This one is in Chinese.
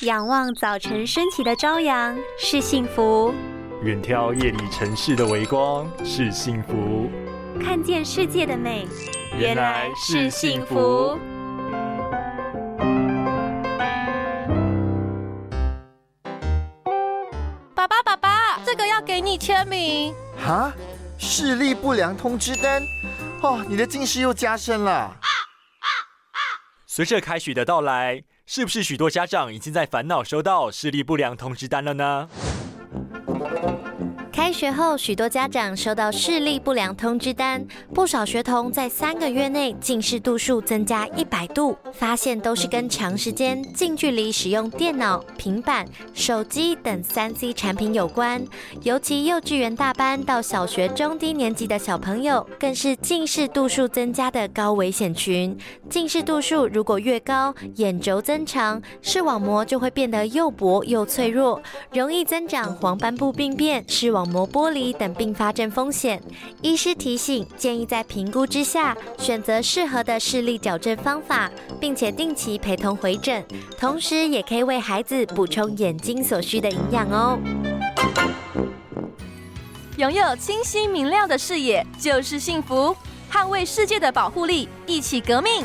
仰望早晨升起的朝阳是幸福，远眺夜里城市的微光是幸福，看见世界的美原来是幸福。爸爸，爸爸，这个要给你签名。哈，视力不良通知单。哦，你的近视又加深了。随着开学的到来，是不是许多家长已经在烦恼收到视力不良通知单了呢？开学后，许多家长收到视力不良通知单，不少学童在三个月内近视度数增加一百度，发现都是跟长时间近距离使用电脑、平板、手机等三 C 产品有关。尤其幼稚园大班到小学中低年级的小朋友，更是近视度数增加的高危险群。近视度数如果越高，眼轴增长，视网膜就会变得又薄又脆弱，容易增长黄斑部病变、视网。膜剥离等并发症风险，医师提醒建议在评估之下选择适合的视力矫正方法，并且定期陪同回诊，同时也可以为孩子补充眼睛所需的营养哦。拥有清晰明亮的视野就是幸福，捍卫世界的保护力，一起革命。